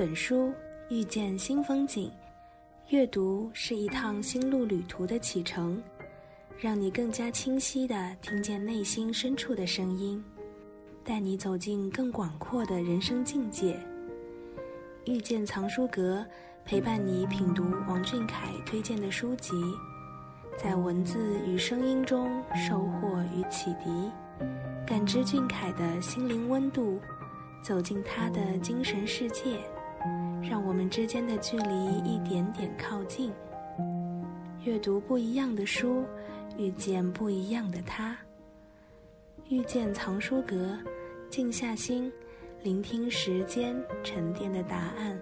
本书，遇见新风景。阅读是一趟心路旅途的启程，让你更加清晰地听见内心深处的声音，带你走进更广阔的人生境界。遇见藏书阁，陪伴你品读王俊凯推荐的书籍，在文字与声音中收获与启迪，感知俊凯的心灵温度。走进他的精神世界，让我们之间的距离一点点靠近。阅读不一样的书，遇见不一样的他。遇见藏书阁，静下心，聆听时间沉淀的答案。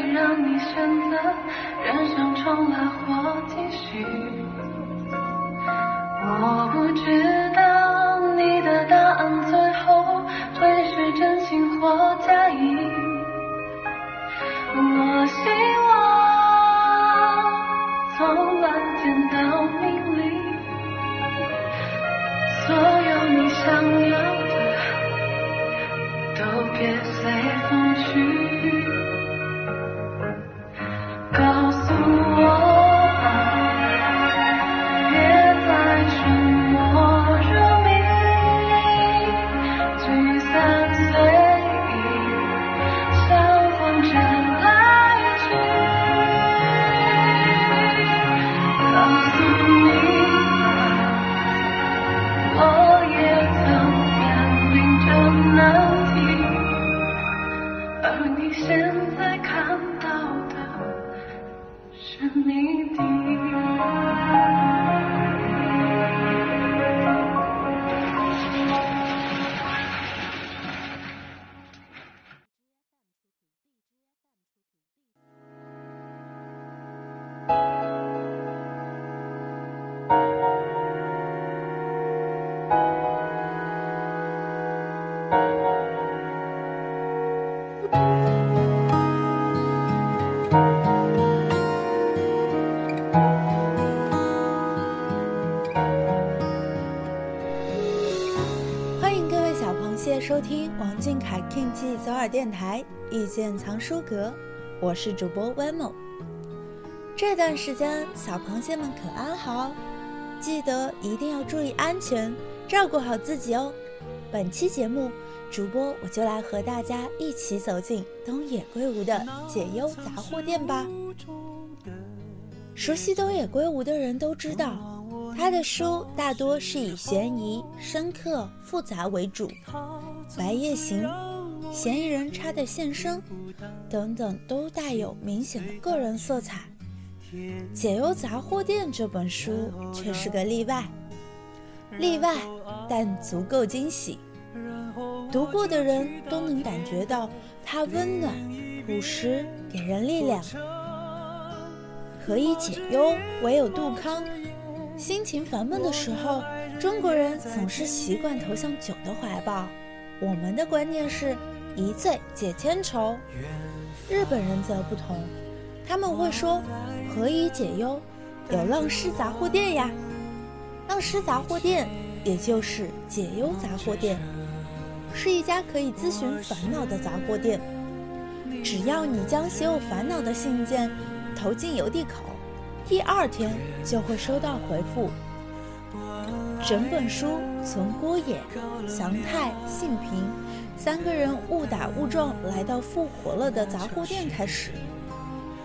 让你选择人生重来或继续。我不知。电台，遇见藏书阁，我是主播 Wemo。这段时间小螃蟹们可安好？记得一定要注意安全，照顾好自己哦。本期节目，主播我就来和大家一起走进东野圭吾的解忧杂货店吧。熟悉东野圭吾的人都知道。他的书大多是以悬疑、深刻、复杂为主，《白夜行》《嫌疑人差的现身》等等都带有明显的个人色彩。《解忧杂货店》这本书却是个例外，例外但足够惊喜。读过的人都能感觉到它温暖、朴实，给人力量。何以解忧，唯有杜康。心情烦闷的时候，中国人总是习惯投向酒的怀抱。我们的观念是一醉解千愁，日本人则不同，他们会说何以解忧？有浪诗杂货店呀。浪诗杂货店，也就是解忧杂货店，是一家可以咨询烦恼的杂货店。只要你将写有烦恼的信件投进邮递口。第二天就会收到回复。整本书从郭野、祥太、信平三个人误打误撞来到复活了的杂货店开始，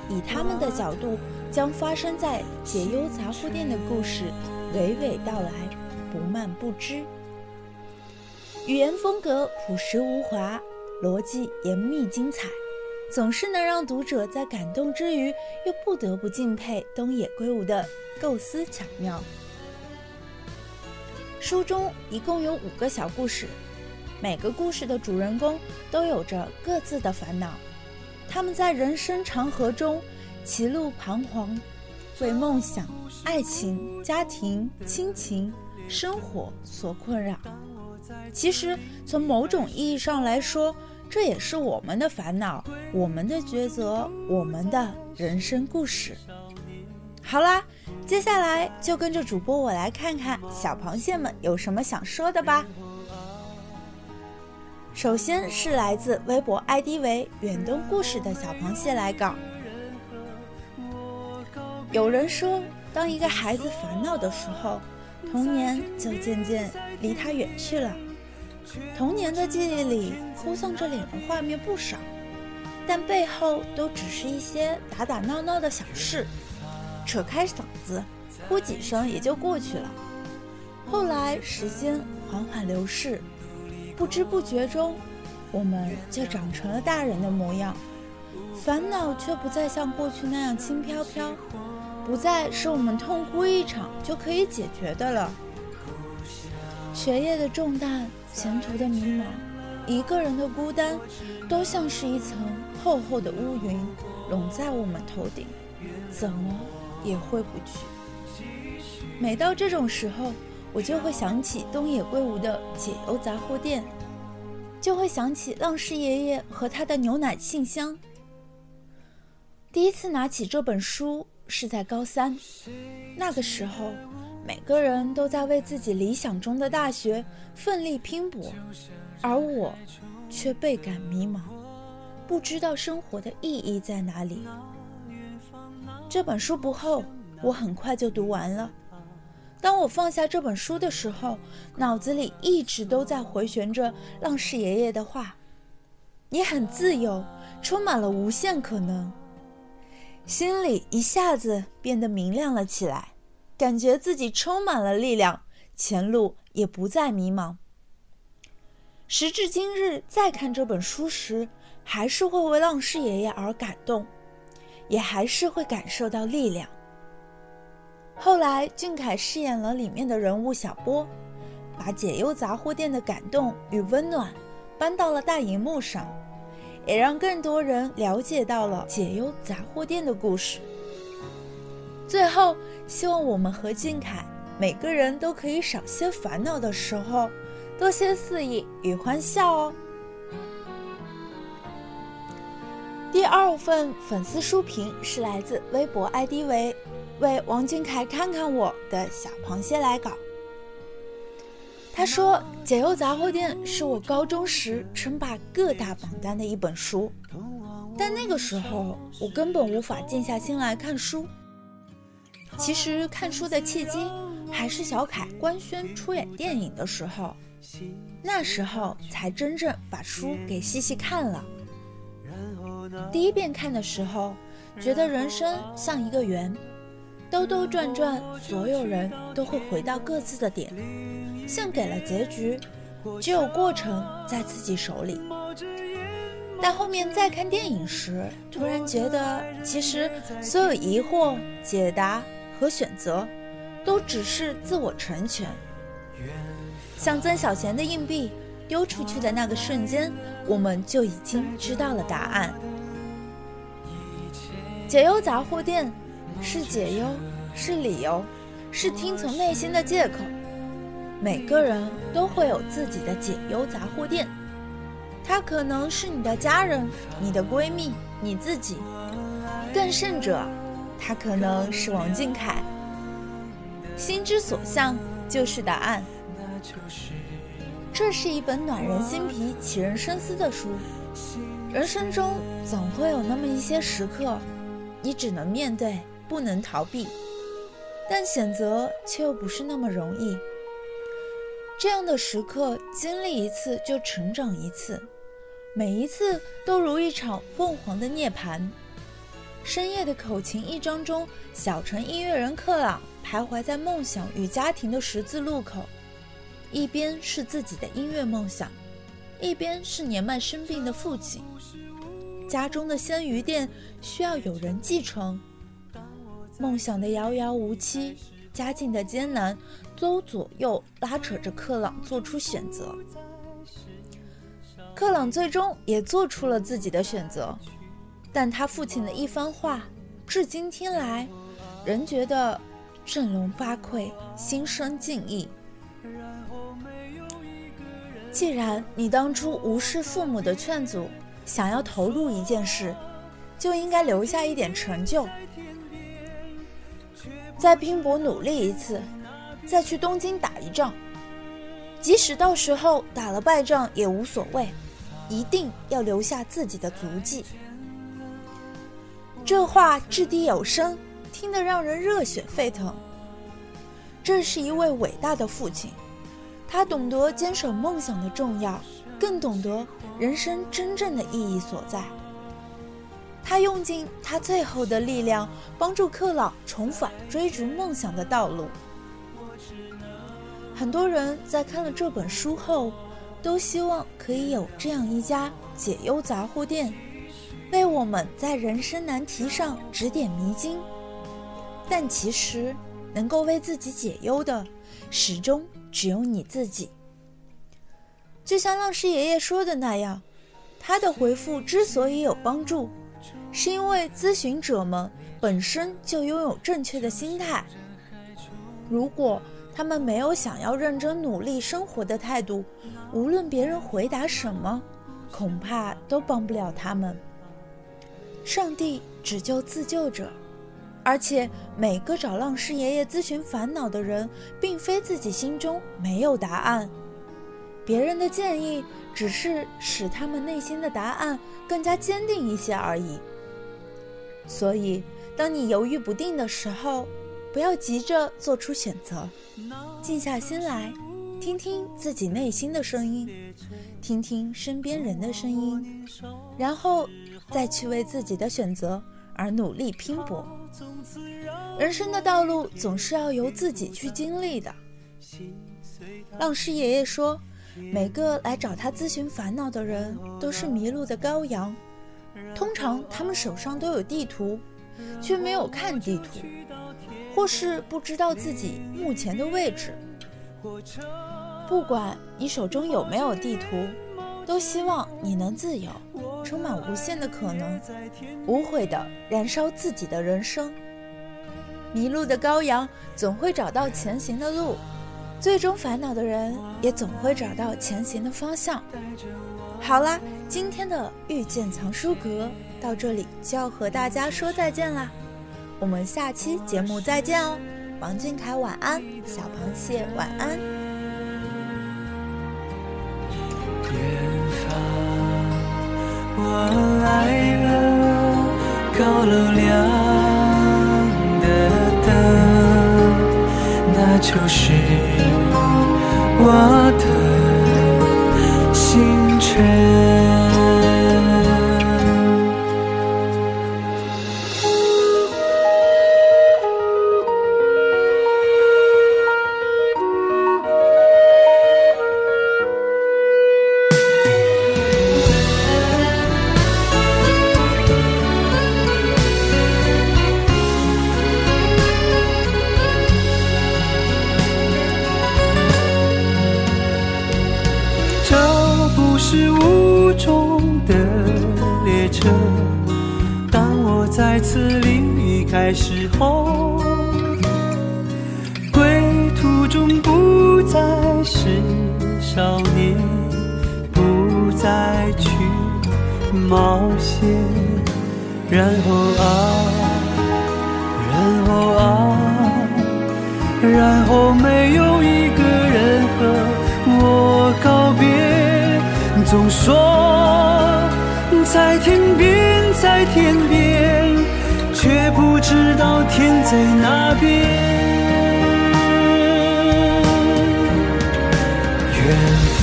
以他们的角度将发生在解忧杂货店的故事娓娓道来，不漫不知。语言风格朴实无华，逻辑严密精彩。总是能让读者在感动之余，又不得不敬佩东野圭吾的构思巧妙。书中一共有五个小故事，每个故事的主人公都有着各自的烦恼，他们在人生长河中歧路彷徨，为梦想、爱情、家庭、亲情、生活所困扰。其实，从某种意义上来说，这也是我们的烦恼，我们的抉择，我们的人生故事。好啦，接下来就跟着主播我来看看小螃蟹们有什么想说的吧。首先是来自微博 ID 为“远东故事”的小螃蟹来稿。有人说，当一个孩子烦恼的时候，童年就渐渐离他远去了。童年的记忆里，哭丧着脸的画面不少，但背后都只是一些打打闹闹的小事，扯开嗓子哭几声也就过去了。后来时间缓缓流逝，不知不觉中，我们就长成了大人的模样，烦恼却不再像过去那样轻飘飘，不再是我们痛哭一场就可以解决的了。学业的重担。前途的迷茫，一个人的孤单，都像是一层厚厚的乌云，笼在我们头顶，怎么也回不去。每到这种时候，我就会想起东野圭吾的《解忧杂货店》，就会想起浪矢爷爷和他的牛奶信箱。第一次拿起这本书是在高三，那个时候。每个人都在为自己理想中的大学奋力拼搏，而我却倍感迷茫，不知道生活的意义在哪里。这本书不厚，我很快就读完了。当我放下这本书的时候，脑子里一直都在回旋着浪士爷爷的话：“你很自由，充满了无限可能。”心里一下子变得明亮了起来。感觉自己充满了力量，前路也不再迷茫。时至今日，再看这本书时，还是会为浪士爷爷而感动，也还是会感受到力量。后来，俊凯饰演了里面的人物小波，把解忧杂货店的感动与温暖搬到了大荧幕上，也让更多人了解到了解忧杂货店的故事。最后。希望我们和俊凯每个人都可以少些烦恼的时候，多些肆意与欢笑哦。第二份粉丝书评是来自微博 ID 为“为王俊凯看看我”的小螃蟹来稿。他说：“解忧杂货店是我高中时称霸各大榜单的一本书，但那个时候我根本无法静下心来看书。”其实看书的契机还是小凯官宣出演电影的时候，那时候才真正把书给细细看了。第一遍看的时候，觉得人生像一个圆，兜兜转转，所有人都会回到各自的点，像给了结局，只有过程在自己手里。但后面再看电影时，突然觉得其实所有疑惑解答。和选择，都只是自我成全。像曾小贤的硬币丢出去的那个瞬间，我们就已经知道了答案。解忧杂货店是解忧，是理由，是听从内心的借口。每个人都会有自己的解忧杂货店，它可能是你的家人、你的闺蜜、你自己，更甚者。他可能是王俊凯，心之所向就是答案。这是一本暖人心脾、启人深思的书。人生中总会有那么一些时刻，你只能面对，不能逃避，但选择却又不是那么容易。这样的时刻，经历一次就成长一次，每一次都如一场凤凰的涅槃。深夜的口琴一章中，小城音乐人克朗徘徊在梦想与家庭的十字路口，一边是自己的音乐梦想，一边是年迈生病的父亲。家中的鲜鱼店需要有人继承，梦想的遥遥无期，家境的艰难，都左右拉扯着克朗做出选择。克朗最终也做出了自己的选择，但他父亲的一番话，至今听来，仍觉得振聋发聩，心生敬意。既然你当初无视父母的劝阻，想要投入一件事，就应该留下一点成就，再拼搏努力一次，再去东京打一仗，即使到时候打了败仗也无所谓。一定要留下自己的足迹。这话掷地有声，听得让人热血沸腾。这是一位伟大的父亲，他懂得坚守梦想的重要，更懂得人生真正的意义所在。他用尽他最后的力量，帮助克朗重返追逐梦想的道路。很多人在看了这本书后。都希望可以有这样一家解忧杂货店，为我们在人生难题上指点迷津。但其实，能够为自己解忧的，始终只有你自己。就像浪师爷爷说的那样，他的回复之所以有帮助，是因为咨询者们本身就拥有正确的心态。如果他们没有想要认真努力生活的态度，无论别人回答什么，恐怕都帮不了他们。上帝只救自救者，而且每个找浪师爷爷咨询烦恼的人，并非自己心中没有答案，别人的建议只是使他们内心的答案更加坚定一些而已。所以，当你犹豫不定的时候，不要急着做出选择，静下心来。听听自己内心的声音，听听身边人的声音，然后再去为自己的选择而努力拼搏。人生的道路总是要由自己去经历的。浪师爷爷说，每个来找他咨询烦恼的人都是迷路的羔羊，通常他们手上都有地图，却没有看地图，或是不知道自己目前的位置。不管你手中有没有地图，都希望你能自由，充满无限的可能，无悔地燃烧自己的人生。迷路的羔羊总会找到前行的路，最终烦恼的人也总会找到前行的方向。好啦，今天的遇见藏书阁到这里就要和大家说再见啦，我们下期节目再见哦。王俊凯晚安，小螃蟹晚安。远方，我来了，高楼亮的灯，那就是我的再次离开时候，归途中不再是少年，不再去冒险。然后啊，然后啊，然后没有一个人和我告别。总说在天边，在天边。不知道天在哪边。远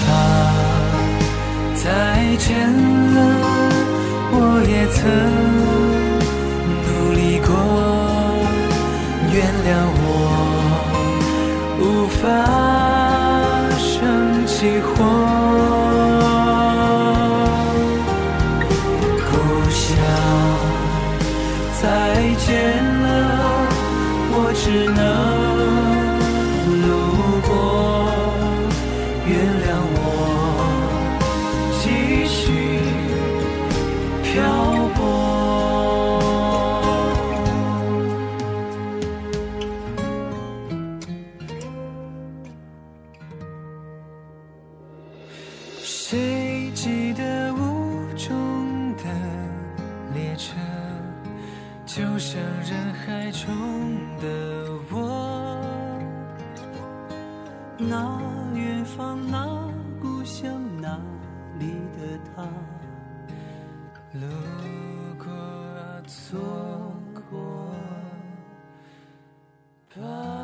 方，再见了，我也曾再见了，我只能就像人海中的我。那远方，那故乡，那里的他，路过，错过吧。